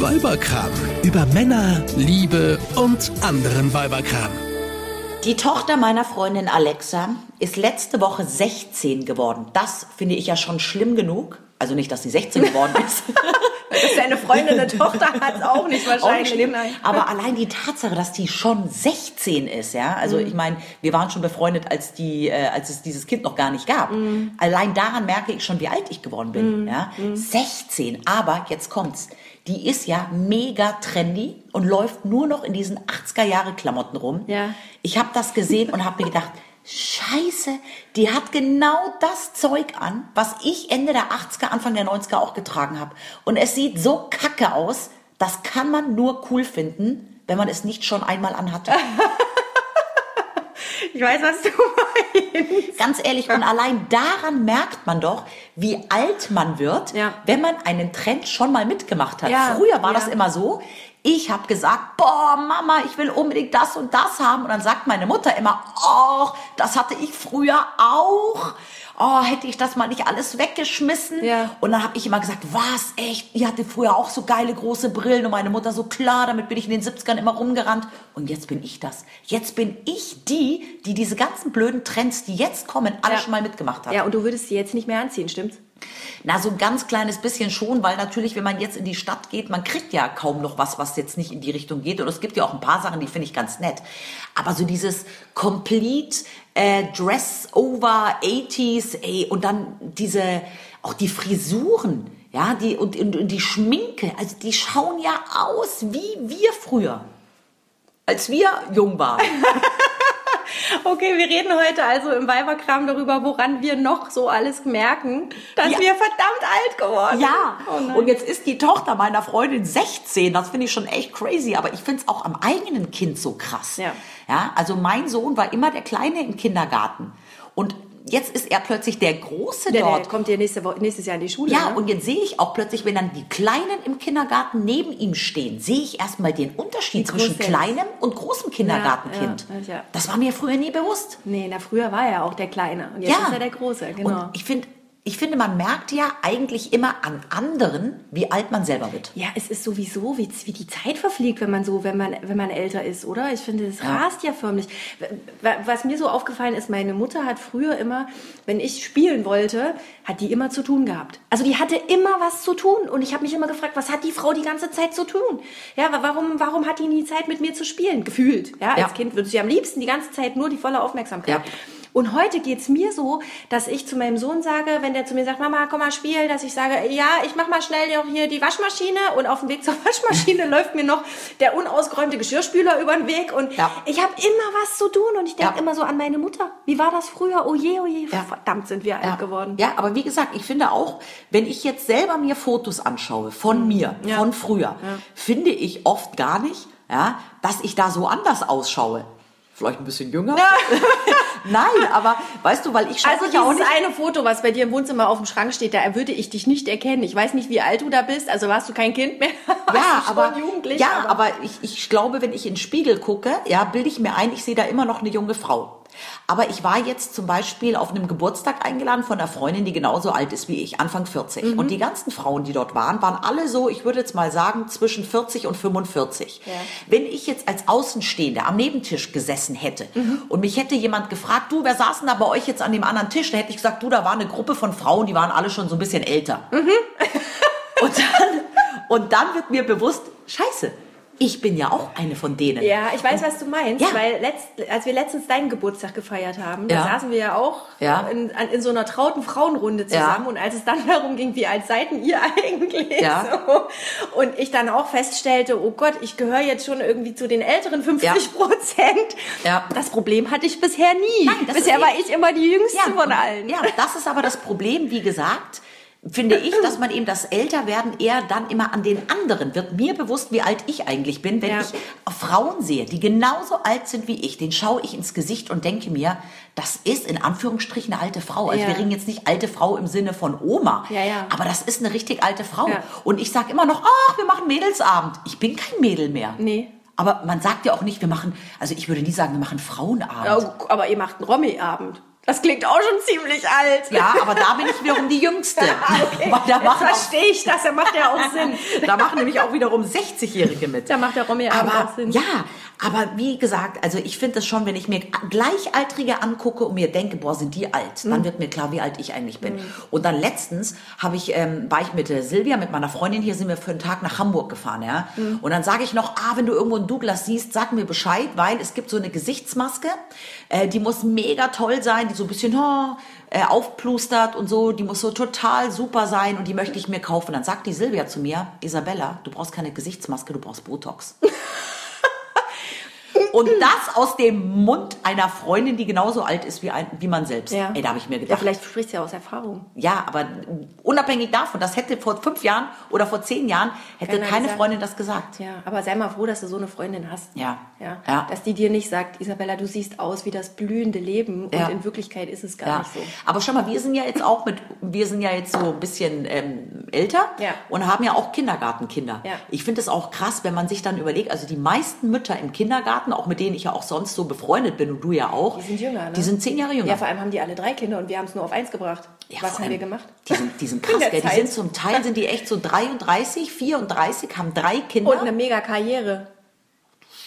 Weiberkram. Über Männer, Liebe und anderen Weiberkram. Die Tochter meiner Freundin Alexa ist letzte Woche 16 geworden. Das finde ich ja schon schlimm genug. Also nicht, dass sie 16 geworden ist. Dass deine Freundin eine Tochter hat, auch nicht wahrscheinlich. Auch nicht schlimm. Aber allein die Tatsache, dass die schon 16 ist, ja. Also Mhm. ich meine, wir waren schon befreundet, als die, äh, als es dieses Kind noch gar nicht gab. Mhm. Allein daran merke ich schon, wie alt ich geworden bin, ja. 16. Aber jetzt kommt's. Die ist ja mega trendy und läuft nur noch in diesen 80er Jahre Klamotten rum. Ja. Ich habe das gesehen und habe mir gedacht, Scheiße, die hat genau das Zeug an, was ich Ende der 80er, Anfang der 90er auch getragen habe. Und es sieht so kacke aus, das kann man nur cool finden, wenn man es nicht schon einmal anhatte. Ich weiß, was du meinst. Ganz ehrlich, und allein daran merkt man doch, wie alt man wird, Ja. wenn man einen Trend schon mal mitgemacht hat. Ja, Früher war ja. das immer so, ich habe gesagt, boah, Mama, ich will unbedingt das und das haben. Und dann sagt meine Mutter immer, oh, das hatte ich früher auch. Oh, hätte ich das mal nicht alles weggeschmissen. Ja. Und dann habe ich immer gesagt, was, echt? Ihr hatte früher auch so geile große Brillen. Und meine Mutter so, klar, damit bin ich in den 70ern immer rumgerannt. Und jetzt bin ich das. Jetzt bin ich die, die diese ganzen blöden Trends, die jetzt kommen, alle Ja. schon mal mitgemacht hat. Ja, und du würdest sie jetzt nicht mehr anziehen, stimmt's? Na, so ein ganz kleines bisschen schon, weil natürlich, wenn man jetzt in die Stadt geht, man kriegt ja kaum noch was, was jetzt nicht in die Richtung geht. Und es gibt ja auch ein paar Sachen, die finde ich ganz nett. Aber so dieses Complete äh, Dress over 80s, ey, und dann diese, auch die Frisuren, ja, die, und, und, und die Schminke, also die schauen ja aus wie wir früher. Als wir jung waren. Okay, wir reden heute also im Weiberkram darüber, woran wir noch so alles merken, dass Ja. wir verdammt alt geworden Ja, Oh und jetzt ist die Tochter meiner Freundin 16. Das finde ich schon echt crazy, aber ich finde es auch am eigenen Kind so krass. Ja. ja, also mein Sohn war immer der Kleine im Kindergarten und jetzt ist er plötzlich der Große der, der dort. kommt ja nächste Woche, nächstes Jahr in die Schule. Ja, ne? und jetzt sehe ich auch plötzlich, wenn dann die Kleinen im Kindergarten neben ihm stehen, sehe ich erstmal den Unterschied zwischen der kleinem und großem Kindergartenkind. ja, ja. Das war mir früher nie bewusst. Nee, na früher war er auch der Kleine und jetzt ist er der Große, genau. Und ich finde, ich finde, man merkt ja eigentlich immer an anderen, wie alt man selber wird. Ja, es ist sowieso, wie, wie die Zeit verfliegt, wenn man so, wenn man, wenn man älter ist, oder? Ich finde, es Ja. rast ja förmlich. Was mir so aufgefallen ist, meine Mutter hat früher immer, wenn ich spielen wollte, hat die immer zu tun gehabt. Also die hatte immer was zu tun und ich habe mich immer gefragt, was hat die Frau die ganze Zeit zu tun? Ja, wa- warum, warum hat die nie Zeit mit mir zu spielen? Gefühlt. Ja, als Ja. Kind würde sie am liebsten die ganze Zeit nur die volle Aufmerksamkeit. Ja. Und heute geht's mir so, dass ich zu meinem Sohn sage, wenn der zu mir sagt, Mama, komm mal spielen, dass ich sage, ja, ich mach mal schnell noch hier die Waschmaschine und auf dem Weg zur Waschmaschine läuft mir noch der unausgeräumte Geschirrspüler über den Weg und Ja. ich habe immer was zu tun und ich denke Ja. immer so an meine Mutter. Wie war das früher? Oh je, oh je, Ja. verdammt sind wir alt geworden. Ja, aber wie gesagt, ich finde auch, wenn ich jetzt selber mir Fotos anschaue von mir, Ja. von früher, finde ich oft gar nicht, ja, dass ich da so anders ausschaue. Vielleicht ein bisschen jünger. Nein, aber weißt du, weil ich schaue Also ja auch dieses nicht. eine Foto, was bei dir im Wohnzimmer auf dem Schrank steht, da würde ich dich nicht erkennen. Ich weiß nicht, wie alt du da bist. Also warst du kein Kind mehr? Ja, Warst du schon aber, jugendlich. ja, aber, ich, ich glaube, wenn ich in den Spiegel gucke, ja, bilde ich mir ein, ich sehe da immer noch eine junge Frau. Aber ich war jetzt zum Beispiel auf einem Geburtstag eingeladen von einer Freundin, die genauso alt ist wie ich, Anfang 40. Mhm. Und die ganzen Frauen, die dort waren, waren alle so, ich würde jetzt mal sagen, zwischen 40 und 45. Ja. Wenn ich jetzt als Außenstehende am Nebentisch gesessen hätte Mhm. und mich hätte jemand gefragt, du, wer saß denn da bei euch jetzt an dem anderen Tisch? Da hätte ich gesagt, du, da war eine Gruppe von Frauen, die waren alle schon so ein bisschen älter. Mhm. Und dann, und dann wird mir bewusst, scheiße, ich bin ja auch eine von denen. Ja, ich weiß, was du meinst, Ja. weil letzt, als wir letztens deinen Geburtstag gefeiert haben, Ja. da saßen wir ja auch Ja. in, in so einer trauten Frauenrunde zusammen und als es dann darum ging, wie alt seid ihr eigentlich? So, und ich dann auch feststellte, oh Gott, ich gehöre jetzt schon irgendwie zu den älteren 50 Prozent. Ja. Das Problem hatte ich bisher nie. Nein, bisher war eben- ich immer die Jüngste von allen. Ja, das ist aber das Problem, wie gesagt, finde ich, dass man eben das Älterwerden eher dann immer an den anderen wird. Mir bewusst, wie alt ich eigentlich bin, wenn Ja. ich Frauen sehe, die genauso alt sind wie ich, den schaue ich ins Gesicht und denke mir, das ist in Anführungsstrichen eine alte Frau. Also Ja. wir reden jetzt nicht alte Frau im Sinne von Oma, Ja, aber das ist eine richtig alte Frau. Und ich sage immer noch, ach, wir machen Mädelsabend. Ich bin kein Mädel mehr. Nee. Aber man sagt ja auch nicht, wir machen, also ich würde nie sagen, wir machen Frauenabend. Aber ihr macht einen Romy-Abend. Das klingt auch schon ziemlich alt. Ja, aber da bin ich wiederum die Jüngste. Okay, Weil da jetzt verstehe ich das, da macht ja auch Sinn. da machen nämlich auch wiederum 60-Jährige mit. Da macht der Abend aber, auch Sinn. Ja, aber wie gesagt, also ich finde das schon, wenn ich mir Gleichaltrige angucke und mir denke, boah, sind die alt, Mhm. dann wird mir klar, wie alt ich eigentlich bin. Und dann letztens habe ich, ähm, war ich mit äh, Silvia, mit meiner Freundin hier, sind wir für einen Tag nach Hamburg gefahren, ja. Mhm. Und dann sage ich noch, ah, wenn du irgendwo einen Douglas siehst, sag mir Bescheid, weil es gibt so eine Gesichtsmaske, äh, die muss mega toll sein, die so ein bisschen oh, äh, aufplustert und so, die muss so total super sein und die möchte ich mir kaufen. Dann sagt die Silvia zu mir, Isabella, du brauchst keine Gesichtsmaske, du brauchst Botox. Und das aus dem Mund einer Freundin, die genauso alt ist wie, ein, wie man selbst. Ja. Ey, da habe ich mir Ja, gedacht. vielleicht spricht sie ja aus Erfahrung. Ja, aber unabhängig davon, das hätte vor fünf Jahren oder vor zehn Jahren, hätte Keiner keine gesagt. Freundin das gesagt. Ja, aber sei mal froh, dass du so eine Freundin hast. Ja. ja. Ja. Dass die dir nicht sagt, Isabella, du siehst aus wie das blühende Leben Ja. und in Wirklichkeit ist es gar Ja. nicht so. Aber schau mal, wir sind ja jetzt auch mit, wir sind ja jetzt so ein bisschen ähm, älter Ja. und haben ja auch Kindergartenkinder. Ja. Ich finde es auch krass, wenn man sich dann überlegt, also die meisten Mütter im Kindergarten, auch mit denen ich ja auch sonst so befreundet bin und du ja auch, Die sind jünger, ne? die sind zehn Jahre jünger. Ja, vor allem haben die alle drei Kinder und wir haben es nur auf eins gebracht. Ja, Was haben wir gemacht? Die sind, die sind In krass, gell? Die sind zum Teil sind die echt so 33, 34, haben drei Kinder. Und eine mega Karriere.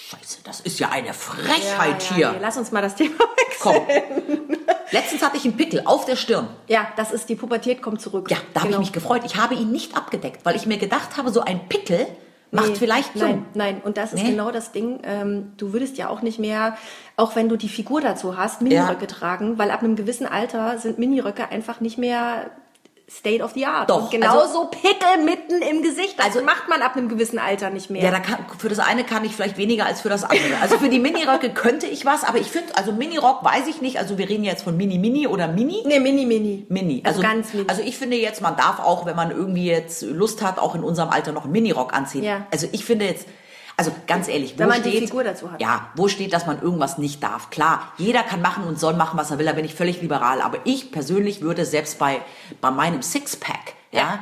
Scheiße, das ist ja eine Frechheit ja, hier. Nee, lass uns mal das Thema wechseln. Komm. Letztens hatte ich einen Pickel auf der Stirn. Ja, das ist die Pubertät kommt zurück. Ja, da habe ich Genau. mich gefreut. Ich habe ihn nicht abgedeckt, weil ich mir gedacht habe, so ein Pickel macht Nee, vielleicht so. Nein, nein. Und das ist Nee? genau das Ding. Ähm, du würdest ja auch nicht mehr, auch wenn du die Figur dazu hast, Miniröcke tragen, weil ab einem gewissen Alter sind Miniröcke einfach nicht mehr State of the Art. Doch, Und genauso Pickel mitten im Gesicht. Das Also- macht man ab einem gewissen Alter nicht mehr. Ja, da kann, für das eine kann ich vielleicht weniger als für das andere. Also für die Miniröcke könnte ich was, aber ich finde, also Minirock weiß ich nicht. Also wir reden jetzt von Mini Mini oder Mini. nee, mini, mini. Mini. Also ganz mini. Also ich finde jetzt, man darf auch, wenn man irgendwie jetzt Lust hat, auch in unserem Alter noch einen Minirock anziehen. Ja. Also ich finde jetzt, also ganz ehrlich, wo Wenn man die steht, Figur dazu hat. Ja, wo steht, dass man irgendwas nicht darf? Klar, jeder kann machen und soll machen, was er will, da bin ich völlig liberal. Aber ich persönlich würde selbst bei, bei meinem Sixpack, ja,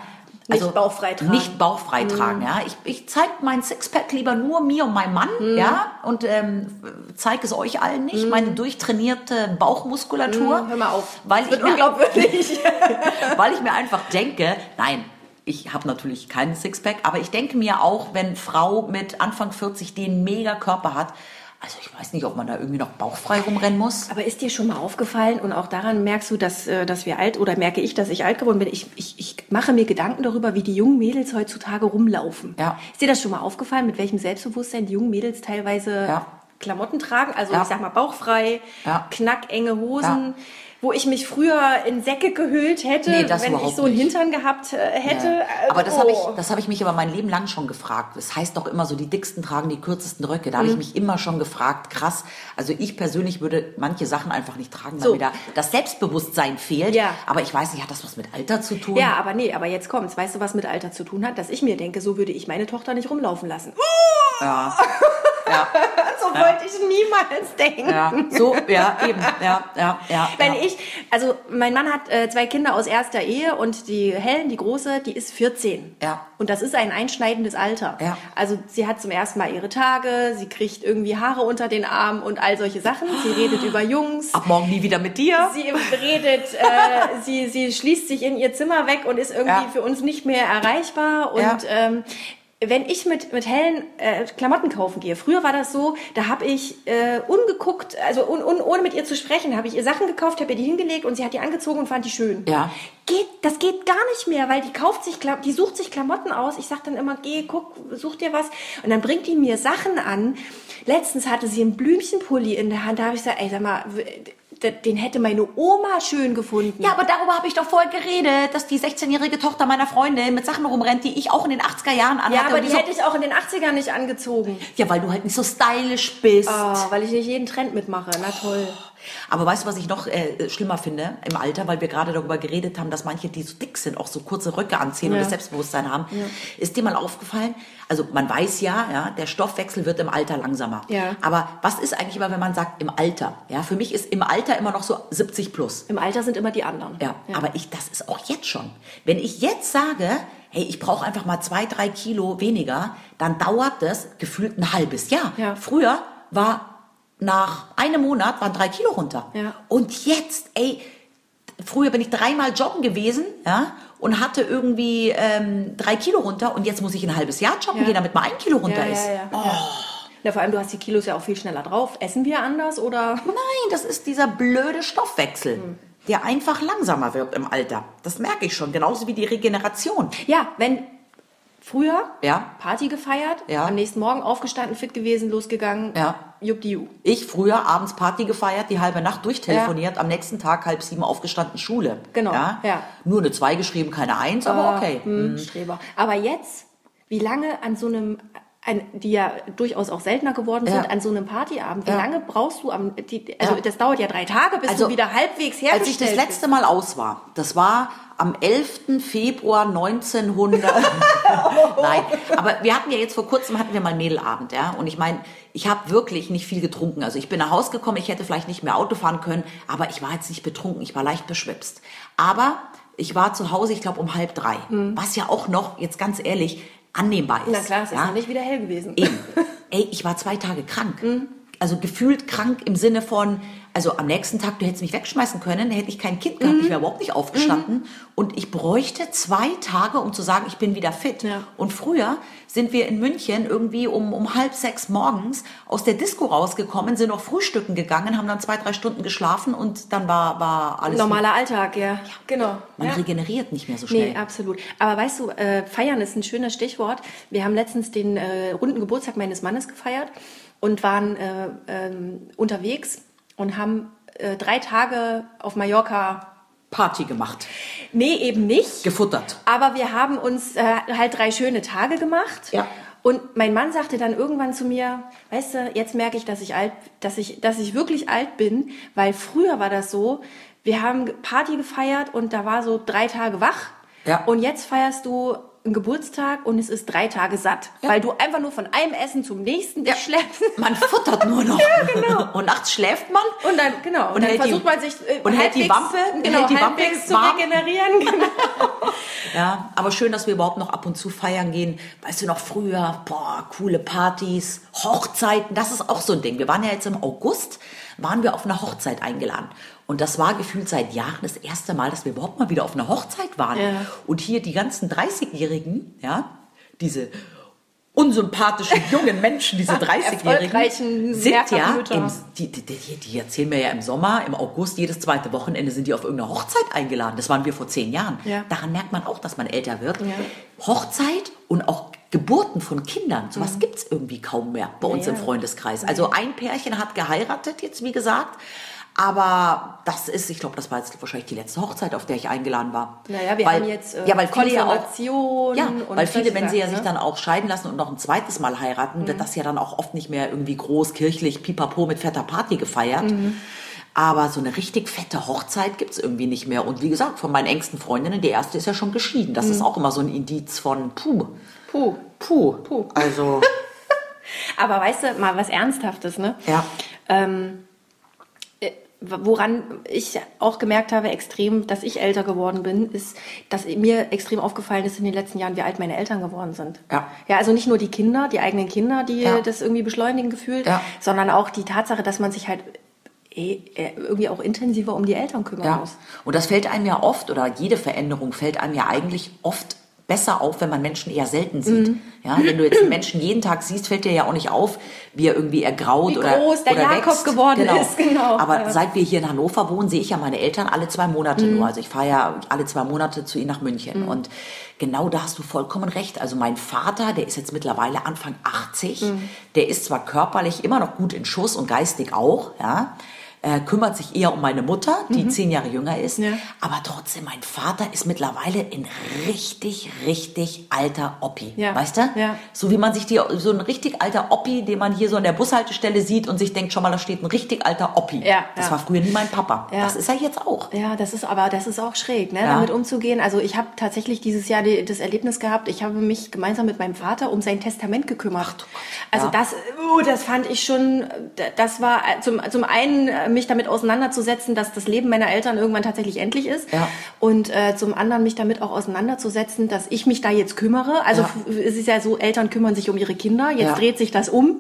also Nicht bauchfrei tragen. Mhm. Nicht bauchfrei tragen, ja. Ich, ich zeige mein Sixpack lieber nur mir und meinem Mann, Mhm. ja, und ähm, zeige es euch allen nicht, meine durchtrainierte Bauchmuskulatur. Mhm, hör mal auf. Weil Das ich mir- unglaubwürdig. weil ich mir einfach denke, nein, ich habe natürlich keinen Sixpack, aber ich denke mir auch, wenn Frau mit Anfang 40 den mega Körper hat, also ich weiß nicht, ob man da irgendwie noch bauchfrei rumrennen muss. Aber ist dir schon mal aufgefallen und auch daran merkst du, dass, äh, dass wir alt oder merke ich, dass ich alt geworden bin? Ich, ich, ich mache mir Gedanken darüber, wie die jungen Mädels heutzutage rumlaufen. Ja. Ist dir das schon mal aufgefallen, mit welchem Selbstbewusstsein die jungen Mädels teilweise Ja. Klamotten tragen? Also Ja. ich sag mal bauchfrei, knackenge Hosen. Wo ich mich früher in Säcke gehüllt hätte, Nee, wenn ich so einen nicht. Hintern gehabt äh, hätte. Ja. Also, Aber das habe ich, oh. das habe ich mich aber mein Leben lang schon gefragt. Das heißt doch immer so, die dicksten tragen die kürzesten Röcke. Da habe Mhm. ich mich immer schon gefragt, krass. Also ich persönlich würde manche Sachen einfach nicht tragen, weil So. mir da das Selbstbewusstsein fehlt. Ja. Aber ich weiß nicht, hat das was mit Alter zu tun? Ja, aber nee, aber jetzt kommt's. Weißt du, was mit Alter zu tun hat? Dass ich mir denke, so würde ich meine Tochter nicht rumlaufen lassen. Ja. ja. So wollte ich niemals denken. Ja, so, ja, eben, ja, ja, ja. Wenn ja. ich, also mein Mann hat äh, zwei Kinder aus erster Ehe und die Helen, die große, die ist 14. Ja. Und das ist ein einschneidendes Alter. Ja. Also sie hat zum ersten Mal ihre Tage, sie kriegt irgendwie Haare unter den Armen und all solche Sachen. Sie redet über Jungs. Ab morgen nie wieder mit dir. Sie redet, äh, sie, sie schließt sich in ihr Zimmer weg und ist irgendwie Ja. für uns nicht mehr erreichbar. Und Ja. ähm, wenn ich mit, mit Helen äh, Klamotten kaufen gehe, früher war das so, da habe ich äh, ungeguckt, also un, un, ohne mit ihr zu sprechen, habe ich ihr Sachen gekauft, habe ihr die hingelegt und sie hat die angezogen und fand die schön. Ja. Geht, das geht gar nicht mehr, weil die kauft sich, die sucht sich Klamotten aus. Ich sag dann immer, geh, guck, such dir was. Und dann bringt die mir Sachen an. Letztens hatte sie einen Blümchenpulli in der Hand. Da habe ich gesagt, ey, sag mal, den hätte meine Oma schön gefunden. Ja, aber darüber habe ich doch vorher geredet, dass die 16-jährige Tochter meiner Freundin mit Sachen rumrennt, die ich auch in den 80er Jahren anhatte. Ja, aber die so, hätte ich auch in den 80ern nicht angezogen. Ja, weil du halt nicht so stylisch bist. Oh, weil ich nicht jeden Trend mitmache. Na toll. Aber weißt du, was ich noch äh, schlimmer finde im Alter, weil wir gerade darüber geredet haben, dass manche, die so dick sind, auch so kurze Röcke anziehen und Ja. das Selbstbewusstsein haben. Ist dir mal aufgefallen? Also man weiß ja, ja, der Stoffwechsel wird im Alter langsamer. Ja. Aber was ist eigentlich immer, wenn man sagt im Alter? Ja, für mich ist im Alter immer noch so 70 plus. Im Alter sind immer die anderen. Ja, aber ich, das ist auch jetzt schon. Wenn ich jetzt sage, hey, ich brauche einfach mal zwei, drei Kilo weniger, dann dauert das gefühlt ein halbes Jahr. Ja. Früher war nach einem Monat waren drei Kilo runter. Ja. Und jetzt, ey, früher bin ich dreimal joggen gewesen, ja, und hatte irgendwie ähm, drei Kilo runter und jetzt muss ich ein halbes Jahr joggen Ja. gehen, damit mal ein Kilo runter ja, ist. ja, ja. ja. ja, vor allem du hast die Kilos ja auch viel schneller drauf. Essen wir anders oder? Nein, das ist dieser blöde Stoffwechsel, Hm. der einfach langsamer wird im Alter. Das merke ich schon, genauso wie die Regeneration. Ja, wenn früher Ja. Party gefeiert, Ja. am nächsten Morgen aufgestanden, fit gewesen, losgegangen, Ja. Juppdiu. Ich früher abends Party gefeiert, die halbe Nacht durchtelefoniert, am nächsten Tag halb sieben aufgestanden, Schule. Genau, Ja? ja. Nur eine zwei geschrieben, keine eins, aber okay. Hm, Streber. Aber jetzt, wie lange an so einem, ein, die ja durchaus auch seltener geworden sind, Ja. an so einem Partyabend, wie Ja. lange brauchst du am, die, also Ja. das dauert ja drei Tage, bis Also, du wieder halbwegs hergestellt Als ich das letzte Mal aus war, das war am 11. Februar 1900. Nein, aber wir hatten ja jetzt vor kurzem hatten wir mal Mädelabend, ja. Und ich meine, ich habe wirklich nicht viel getrunken. Also ich bin nach Hause gekommen, ich hätte vielleicht nicht mehr Auto fahren können, aber ich war jetzt nicht betrunken, ich war leicht beschwipst. Aber ich war zu Hause, ich glaube um halb drei, was ja auch noch, jetzt ganz ehrlich, annehmbar ist. Na klar, es ist ja? noch nicht wieder hell gewesen. Eben. Ey, ich war zwei Tage krank. Mhm. Also gefühlt krank im Sinne von, also am nächsten Tag, du hättest mich wegschmeißen können, hätte ich kein Kind Mhm. gehabt, ich wäre überhaupt nicht aufgestanden. Und ich bräuchte zwei Tage, um zu sagen, ich bin wieder fit. Ja. Und früher sind wir in München irgendwie um, um halb sechs morgens aus der Disco rausgekommen, sind noch frühstücken gegangen, haben dann zwei, drei Stunden geschlafen und dann war, war alles... Normaler Alltag, ja. Genau. Man ja. regeneriert nicht mehr so schnell. Nee, absolut. Aber weißt du, äh, feiern ist ein schönes Stichwort. Wir haben letztens den äh, runden Geburtstag meines Mannes gefeiert und waren äh, ähm, unterwegs und haben äh, drei Tage auf Mallorca. Party gemacht, Nee, eben nicht. gefuttert. Aber wir haben uns äh, halt drei schöne Tage gemacht. Ja. Und mein Mann sagte dann irgendwann zu mir, weißt du, jetzt merke ich, dass ich alt, dass ich, dass ich wirklich alt bin, weil früher war das so, wir haben Party gefeiert und da war so drei Tage wach. Ja. Und jetzt feierst du einen Geburtstag und es ist drei Tage satt, Ja. weil du einfach nur von einem Essen zum nächsten dich Ja. schleppst. Man futtert nur noch. genau. Und nachts schläft man. Und dann, genau, und, Und dann hält die- versucht man sich äh, und hält die Wampe- genau, hält die Wampe zu warm. regenerieren. Genau. Ja, aber schön, dass wir überhaupt noch ab und zu feiern gehen. Weißt du noch früher, boah, coole Partys, Hochzeiten, das ist auch so ein Ding. Wir waren ja jetzt im August, waren wir auf einer Hochzeit eingeladen. Und das war gefühlt seit Jahren das erste Mal, dass wir überhaupt mal wieder auf einer Hochzeit waren. Ja. Und hier die ganzen 30-Jährigen, ja, diese unsympathischen jungen Menschen, diese 30-Jährigen, Erfolgreichen sind ja, im, die, die, die, erzählen mir ja im Sommer, im August, jedes zweite Wochenende sind die auf irgendeine Hochzeit eingeladen. Das waren wir vor zehn Jahren. Ja. Daran merkt man auch, dass man älter wird. Ja. Hochzeit und auch Geburten von Kindern, sowas gibt's irgendwie kaum mehr bei uns Ja, im. Freundeskreis. Also ein Pärchen hat geheiratet, jetzt wie gesagt. Aber das ist, ich glaube, das war jetzt wahrscheinlich die letzte Hochzeit, auf der ich eingeladen war. Naja, wir weil, haben jetzt, äh, ja, weil viele ja auch, ja, weil viele, wenn sie ja Sachen, sich ne? dann auch scheiden lassen und noch ein zweites Mal heiraten, Mhm. wird das ja dann auch oft nicht mehr irgendwie groß kirchlich pipapo mit fetter Party gefeiert. Mhm. Aber so eine richtig fette Hochzeit gibt's irgendwie nicht mehr. Und wie gesagt, von meinen engsten Freundinnen, die erste ist ja schon geschieden. Das Mhm. ist auch immer so ein Indiz von puh, Puh. puh. Puh. Also, Aber weißt du, mal was Ernsthaftes, ne? ja. Ähm, äh, woran ich auch gemerkt habe, extrem, dass ich älter geworden bin, ist, dass mir extrem aufgefallen ist in den letzten Jahren, wie alt meine Eltern geworden sind. Ja. Ja, also nicht nur die Kinder, die eigenen Kinder, die Ja. das irgendwie beschleunigen gefühlt, Ja. sondern auch die Tatsache, dass man sich halt eh, äh, irgendwie auch intensiver um die Eltern kümmern Ja, muss. und das fällt einem ja oft, oder jede Veränderung fällt einem ja eigentlich oft besser auf, wenn man Menschen eher selten sieht. Mhm. Ja, wenn du jetzt einen Menschen jeden Tag siehst, fällt dir ja auch nicht auf, wie er irgendwie ergraut Wie oder, groß der oder Jakob wächst. geworden ist, genau. Aber Ja. seit wir hier in Hannover wohnen, sehe ich ja meine Eltern alle zwei Monate Mhm. nur. Also ich fahre ja alle zwei Monate zu ihnen nach München. Und genau da hast du vollkommen recht. Also mein Vater, der ist jetzt mittlerweile Anfang 80, Mhm. der ist zwar körperlich immer noch gut in Schuss und geistig auch, ja, äh, kümmert sich eher um meine Mutter, die zehn Jahre jünger ist. Mhm. Ja. Aber trotzdem, mein Vater ist mittlerweile ein richtig, richtig alter Oppi. Ja. Weißt du? Ja. So wie man sich die, so ein richtig alter Oppi, den man hier so an der Bushaltestelle sieht und sich denkt, schon mal, da steht ein richtig alter Oppi. Ja, das war früher nie mein Papa. Das ist er jetzt auch. Ja, das ist aber das ist auch schräg, ne, damit umzugehen. Also ich habe tatsächlich dieses Jahr die, das Erlebnis gehabt. Ich habe mich gemeinsam mit meinem Vater um sein Testament gekümmert. also Ja. das, uh, das fand ich schon. Das war zum zum einen äh, mich damit auseinanderzusetzen, dass das Leben meiner Eltern irgendwann tatsächlich endlich ist. Ja. Und äh, zum anderen mich damit auch auseinanderzusetzen, dass ich mich da jetzt kümmere. Also Ja. es ist ja so, Eltern kümmern sich um ihre Kinder. Jetzt Ja. dreht sich das um.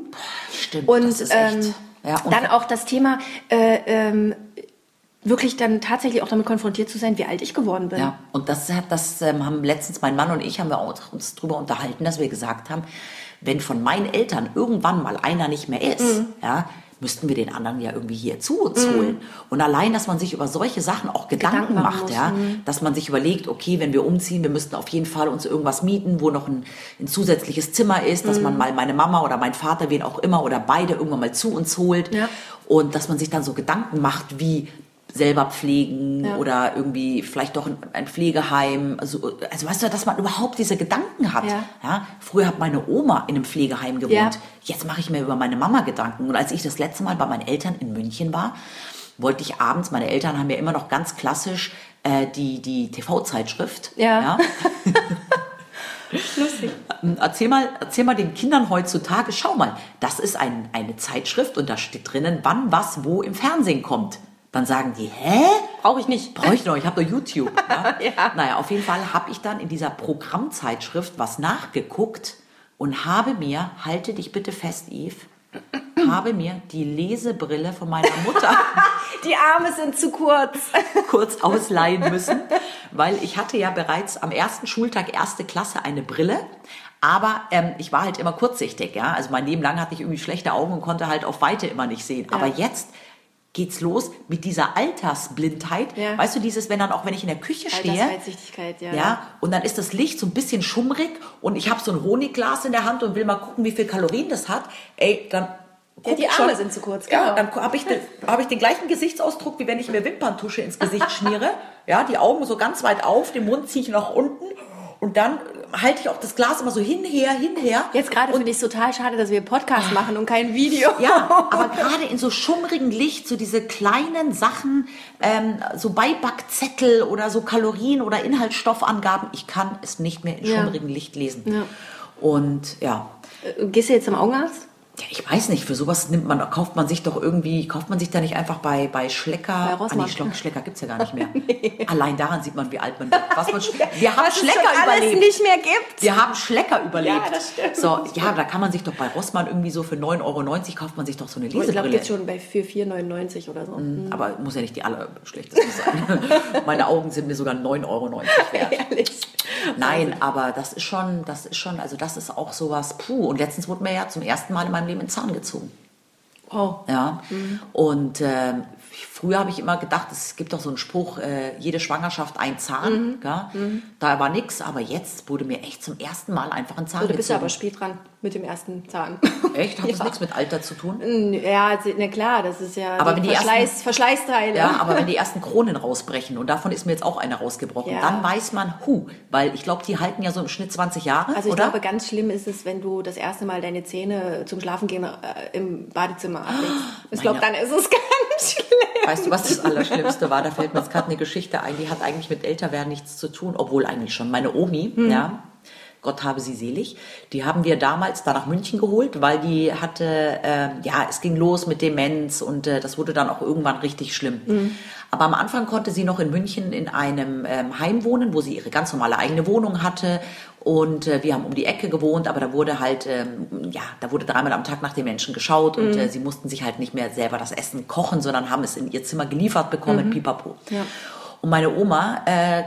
Stimmt, Und das ist echt. ähm, Ja, und- dann auch das Thema, äh, ähm, wirklich dann tatsächlich auch damit konfrontiert zu sein, wie alt ich geworden bin. Ja, und das hat das ähm, haben letztens mein Mann und ich haben wir uns drüber unterhalten, dass wir gesagt haben, wenn von meinen Eltern irgendwann mal einer nicht mehr ist, Mhm. ja, müssten wir den anderen ja irgendwie hier zu uns holen. Und allein, dass man sich über solche Sachen auch Gedanken, Gedanken macht, ja, dass man sich überlegt, okay, wenn wir umziehen, wir müssten auf jeden Fall uns irgendwas mieten, wo noch ein, ein zusätzliches Zimmer ist, dass Mhm. man mal meine Mama oder mein Vater, wen auch immer oder beide irgendwann mal zu uns holt. Ja. Und dass man sich dann so Gedanken macht, wie selber pflegen Ja. oder irgendwie vielleicht doch ein, Pflegeheim. Also, also weißt du, dass man überhaupt diese Gedanken hat. Ja. Früher hat meine Oma in einem Pflegeheim gewohnt. Ja. Jetzt mache ich mir über meine Mama Gedanken. Und als ich das letzte Mal bei meinen Eltern in München war, wollte ich abends, meine Eltern haben ja immer noch ganz klassisch äh, die, die TV-Zeitschrift. Ja. Lustig. Erzähl mal, erzähl mal den Kindern heutzutage, schau mal, das ist ein, eine Zeitschrift und da steht drinnen, wann was wo im Fernsehen kommt. Dann sagen die, hä? Brauche ich nicht. Brauche ich noch, ich habe doch YouTube. Ja? Ja. Naja, auf jeden Fall habe ich dann in dieser Programmzeitschrift was nachgeguckt und habe mir, halte dich bitte fest, Eve, habe mir die Lesebrille von meiner Mutter Die Arme sind zu kurz. kurz ausleihen müssen, weil ich hatte ja bereits am ersten Schultag erste Klasse eine Brille. Aber ähm, ich war halt immer kurzsichtig, ja. Also mein Leben lang hatte ich irgendwie schlechte Augen und konnte halt auf Weite immer nicht sehen. Aber jetzt geht's los mit dieser Altersblindheit. Ja. Weißt du, dieses, wenn dann auch, wenn ich in der Küche stehe, ja. ja, und dann ist das Licht so ein bisschen schummrig und ich habe so ein Honigglas in der Hand und will mal gucken, wie viel Kalorien das hat. Ey, dann Ja, die Arme schon- sind zu kurz, Ja, genau. dann habe ich, den- hab ich den gleichen Gesichtsausdruck, wie wenn ich mir Wimperntusche ins Gesicht schmiere. Ja, die Augen so ganz weit auf, den Mund ziehe ich nach unten und dann halte ich auch das Glas immer so hinher, hinher. Jetzt gerade finde ich es total schade, dass wir Podcast machen und kein Video. Ja, aber gerade in so schummrigen Licht, so diese kleinen Sachen, ähm, so Beibackzettel oder so Kalorien oder Inhaltsstoffangaben, ich kann es nicht mehr in Ja. schummrigem Licht lesen. Ja. Und ja, Äh, Gehst du jetzt zum Augenarzt? Ja, ich weiß nicht, für sowas nimmt man, kauft man sich doch irgendwie, kauft man sich da nicht einfach bei, bei Schlecker. Bei Rossmann. Ah, nee, Schlecker, Schlecker gibt's ja gar nicht mehr. Allein daran sieht man, wie alt man wird. Was man, wir haben Was es Schlecker überlebt. nicht mehr gibt. Wir haben Schlecker überlebt. Ja, das stimmt. So, ja, da kann man sich doch bei Rossmann irgendwie so für 9,90 Euro kauft man sich doch so eine Ich glaube, Lesebrille. jetzt schon bei für 4,99 oder so. Aber muss ja nicht die allerschlechteste sein. Meine Augen sind mir sogar 9,90 Euro wert. Ehrlich. Nein, aber das ist schon, das ist schon, also das ist auch sowas, puh. Und letztens wurde mir ja zum ersten Mal in meinem Leben ein Zahn gezogen. Wow. Ja. Und ähm, früher habe ich immer gedacht, es gibt doch so einen Spruch, äh, jede Schwangerschaft ein Zahn. Gell? Da war nix, aber jetzt wurde mir echt zum ersten Mal einfach ein Zahn Du bist ja gezogen. aber spät dran mit dem ersten Zahn. Echt? Hat das Ja. nichts mit Alter zu tun? Ja, na klar, das ist ja Aber wenn die Verschleiß, ersten- Verschleißteile. Ja, aber wenn die ersten Kronen rausbrechen und davon ist mir jetzt auch eine rausgebrochen, Ja. dann weiß man, hu, weil ich glaube, die halten ja so im Schnitt 20 Jahre, Also ich oder? glaube, ganz schlimm ist es, wenn du das erste Mal deine Zähne zum Schlafengehen äh, im Badezimmer ablegst. Ich glaube, dann ist es ganz schlimm. Weißt du, was das Allerschlimmste war? Da fällt mir jetzt gerade eine Geschichte ein, die hat eigentlich mit Älterwerden nichts zu tun, obwohl eigentlich schon. Meine Omi, Hm. ja, Gott habe sie selig, die haben wir damals da nach München geholt, weil die hatte, ähm, ja, es ging los mit Demenz und äh, das wurde dann auch irgendwann richtig schlimm. Hm. Aber am Anfang konnte sie noch in München in einem ähm, Heim wohnen, wo sie ihre ganz normale eigene Wohnung hatte und äh, wir haben um die Ecke gewohnt, aber da wurde halt, ähm, ja, da wurde dreimal am Tag nach den Menschen geschaut und Mhm. äh, sie mussten sich halt nicht mehr selber das Essen kochen, sondern haben es in ihr Zimmer geliefert bekommen, pipapo. Mhm. Ja. Und meine Oma äh,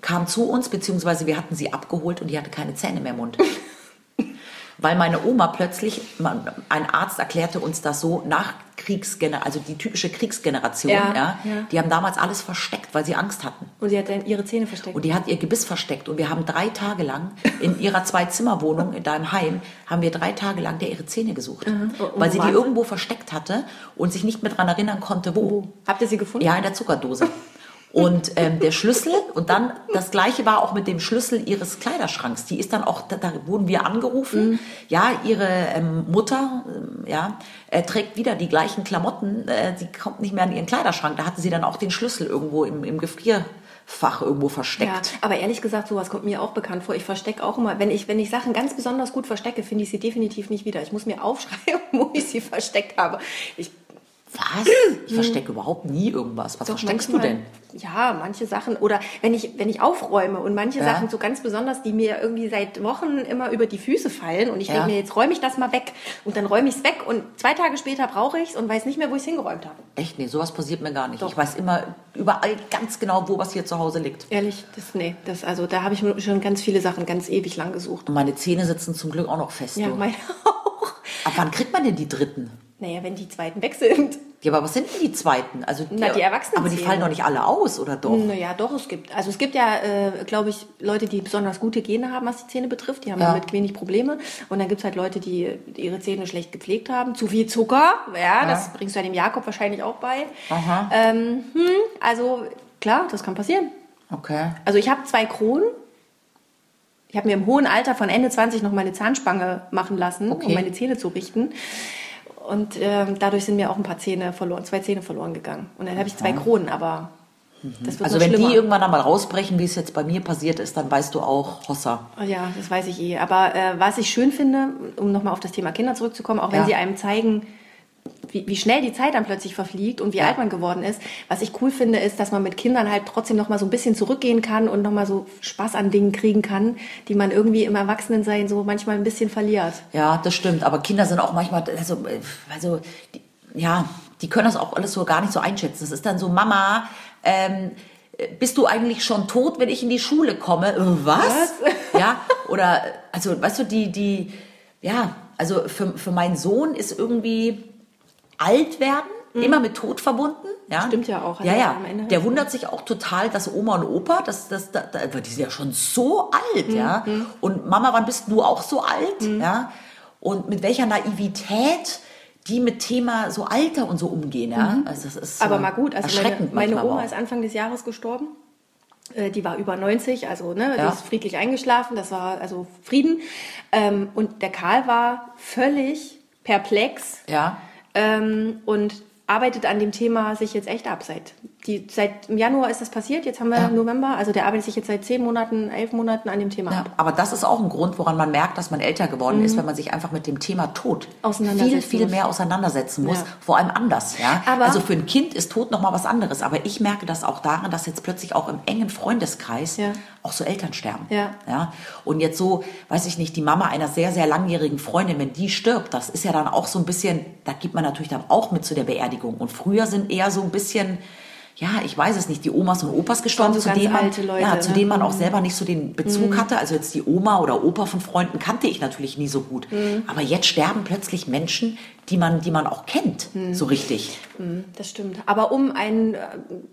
kam zu uns, beziehungsweise wir hatten sie abgeholt und die hatte keine Zähne mehr im Mund. Weil meine Oma plötzlich, ein Arzt erklärte uns das so, nach Kriegsgeneration, also die typische Kriegsgeneration, Ja, ja, ja. die haben damals alles versteckt, weil sie Angst hatten. Und sie hat dann ihre Zähne versteckt. Und die hat ihr Gebiss versteckt. Und wir haben drei Tage lang in ihrer Zwei-Zimmer-Wohnung in deinem Heim, haben wir drei Tage lang der ihre Zähne gesucht. Oh, Weil sie die irgendwo versteckt hatte und sich nicht mehr daran erinnern konnte, wo. Habt ihr sie gefunden? Ja, in der Zuckerdose. Und ähm, der Schlüssel, und dann das gleiche war auch mit dem Schlüssel ihres Kleiderschranks. Die ist dann auch, da, da wurden wir angerufen. Mhm. Ja, ihre ähm, Mutter, ähm, ja, äh, trägt wieder die gleichen Klamotten. Äh, sie kommt nicht mehr an ihren Kleiderschrank. Da hatte sie dann auch den Schlüssel irgendwo im, im Gefrierfach irgendwo Ja, versteckt. aber ehrlich gesagt, sowas kommt mir auch bekannt vor. Ich verstecke auch immer, wenn ich, wenn ich Sachen ganz besonders gut verstecke, finde ich sie definitiv nicht wieder. Ich muss mir aufschreiben, wo ich sie versteckt habe. Ich Was? Ich verstecke überhaupt nie irgendwas. Was Doch, versteckst du manchmal- denn? Ja, manche Sachen. Oder wenn ich, wenn ich aufräume und manche Ja. Sachen so ganz besonders, die mir irgendwie seit Wochen immer über die Füße fallen und ich Ja. denke mir, jetzt räume ich das mal weg. Und dann räume ich es weg und zwei Tage später brauche ich es und weiß nicht mehr, wo ich es hingeräumt habe. Echt? Nee, sowas passiert mir gar nicht. Doch. Ich weiß immer überall ganz genau, wo was hier zu Hause liegt. Ehrlich, das, nee, das, also da habe ich schon ganz viele Sachen ganz ewig lang gesucht. Und meine Zähne sitzen zum Glück auch noch fest. Ja, du. meine auch. Ab wann kriegt man denn die dritten? Naja, wenn die zweiten weg sind. Ja, aber was sind denn die zweiten? Also Na, die Erwachsenenzähne. Aber die fallen doch nicht alle aus, oder doch? Naja, doch, es gibt. Also es gibt ja, äh, glaube ich, Leute, die besonders gute Gene haben, was die Zähne betrifft. Die haben Ja. damit wenig Probleme. Und dann gibt es halt Leute, die ihre Zähne schlecht gepflegt haben. Zu viel Zucker, ja, das bringst du ja dem Jakob wahrscheinlich auch bei. Aha. Ähm, hm, also klar, das kann passieren. Okay. Also ich habe zwei Kronen. Ich habe mir im hohen Alter von Ende 20 noch meine Zahnspange machen lassen, Okay. um meine Zähne zu richten. Und ähm, dadurch sind mir auch ein paar Zähne verloren, zwei Zähne verloren gegangen. Und dann habe ich zwei Kronen, aber das wird Also wenn schlimmer. die irgendwann einmal rausbrechen, wie es jetzt bei mir passiert ist, dann weißt du auch, Hossa. Ja, das weiß ich eh. Aber äh, was ich schön finde, um nochmal auf das Thema Kinder zurückzukommen, auch wenn Ja. sie einem zeigen, wie, wie schnell die Zeit dann plötzlich verfliegt und wie Ja. alt man geworden ist, was ich cool finde, ist, dass man mit Kindern halt trotzdem nochmal so ein bisschen zurückgehen kann und nochmal so Spaß an Dingen kriegen kann, die man irgendwie im Erwachsenensein so manchmal ein bisschen verliert. Ja, das stimmt. Aber Kinder sind auch manchmal, also, also die, ja, die können das auch alles so gar nicht so einschätzen. Es ist dann so, Mama, ähm, äh, bist du eigentlich schon tot, wenn ich in die Schule komme? Äh, Was? Ja, oder, also, weißt du, die, die, ja, also für, für meinen Sohn ist irgendwie alt werden, immer mit Tod verbunden. Ja? Mhm. Stimmt ja auch. Ja, ja. Der wundert sich auch total, dass Oma und Opa, das, das, da, da, die sind ja schon so alt, ja. Mhm. Und Mama, wann bist du auch so alt, ja? Und mit welcher Naivität die mit Thema so Alter und so umgehen, ja. Also das ist Mhm. Aber äh, mal gut, also meine, erschreckend meine Oma ist Anfang des Jahres gestorben. Äh, Die war über 90, also ne, Ja. die ist friedlich eingeschlafen, das war also Frieden. Ähm, und der Karl war völlig perplex Ja. Ähm, und arbeitet an dem Thema sich jetzt echt ab. Seit, die, seit im Januar ist das passiert, jetzt haben wir Ja. November, also der arbeitet sich jetzt seit zehn Monaten, elf Monaten an dem Thema Ja, ab. aber das ist auch ein Grund, woran man merkt, dass man älter geworden ist, wenn man sich einfach mit dem Thema Tod Mhm. Viel, viel mehr auseinandersetzen muss. Ja. Vor allem anders, ja. Aber- also für ein Kind ist Tod noch mal was anderes. Aber ich merke das auch daran, dass jetzt plötzlich auch im engen Freundeskreis auch so Eltern sterben. Ja. ja. Und jetzt so, weiß ich nicht, die Mama einer sehr, sehr langjährigen Freundin, wenn die stirbt, das ist ja dann auch so ein bisschen, da gibt man natürlich dann auch mit zu der Beerdigung. Und früher sind eher so ein bisschen, ja, ich weiß es nicht, die Omas und Opas gestorben, so zu denen man, Leute, ja, zu ne? denen man auch selber nicht so den Bezug hatte. Also jetzt die Oma oder Opa von Freunden kannte ich natürlich nie so gut. Aber jetzt sterben plötzlich Menschen, die man, die man auch kennt, so richtig. Das stimmt. Aber um einen äh,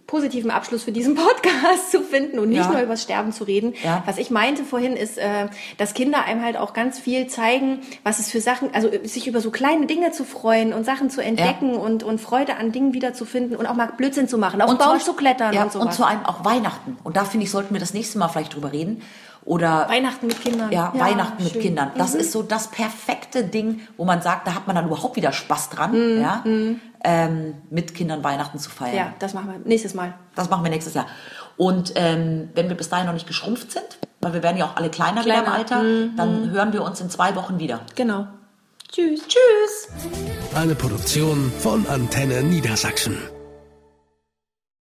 positiven Abschluss für diesen Podcast zu finden und nicht Ja. nur über das Sterben zu reden, Ja. was ich meinte vorhin ist, äh, dass Kinder einem halt auch ganz viel zeigen, was es für Sachen, also äh, sich über so kleine Dinge zu freuen und Sachen zu entdecken und, und Freude an Dingen wiederzufinden und auch mal Blödsinn zu machen, auf Baum zu klettern ja, und sowas. Und vor allem auch Weihnachten. Und da finde ich, sollten wir das nächste Mal vielleicht drüber reden. Oder Weihnachten mit Kindern. Ja, Weihnachten mit schön. Kindern. Das Mhm. ist so das perfekte Ding, wo man sagt, da hat man dann überhaupt wieder Spaß dran, Mhm. ja, ähm, mit Kindern Weihnachten zu feiern. Ja, das machen wir nächstes Mal. Das machen wir nächstes Jahr. Und ähm, wenn wir bis dahin noch nicht geschrumpft sind, weil wir werden ja auch alle kleiner, wieder im Kleiner. Alter, dann hören wir uns in zwei Wochen wieder. Genau. Tschüss. Tschüss! Eine Produktion von Antenne Niedersachsen.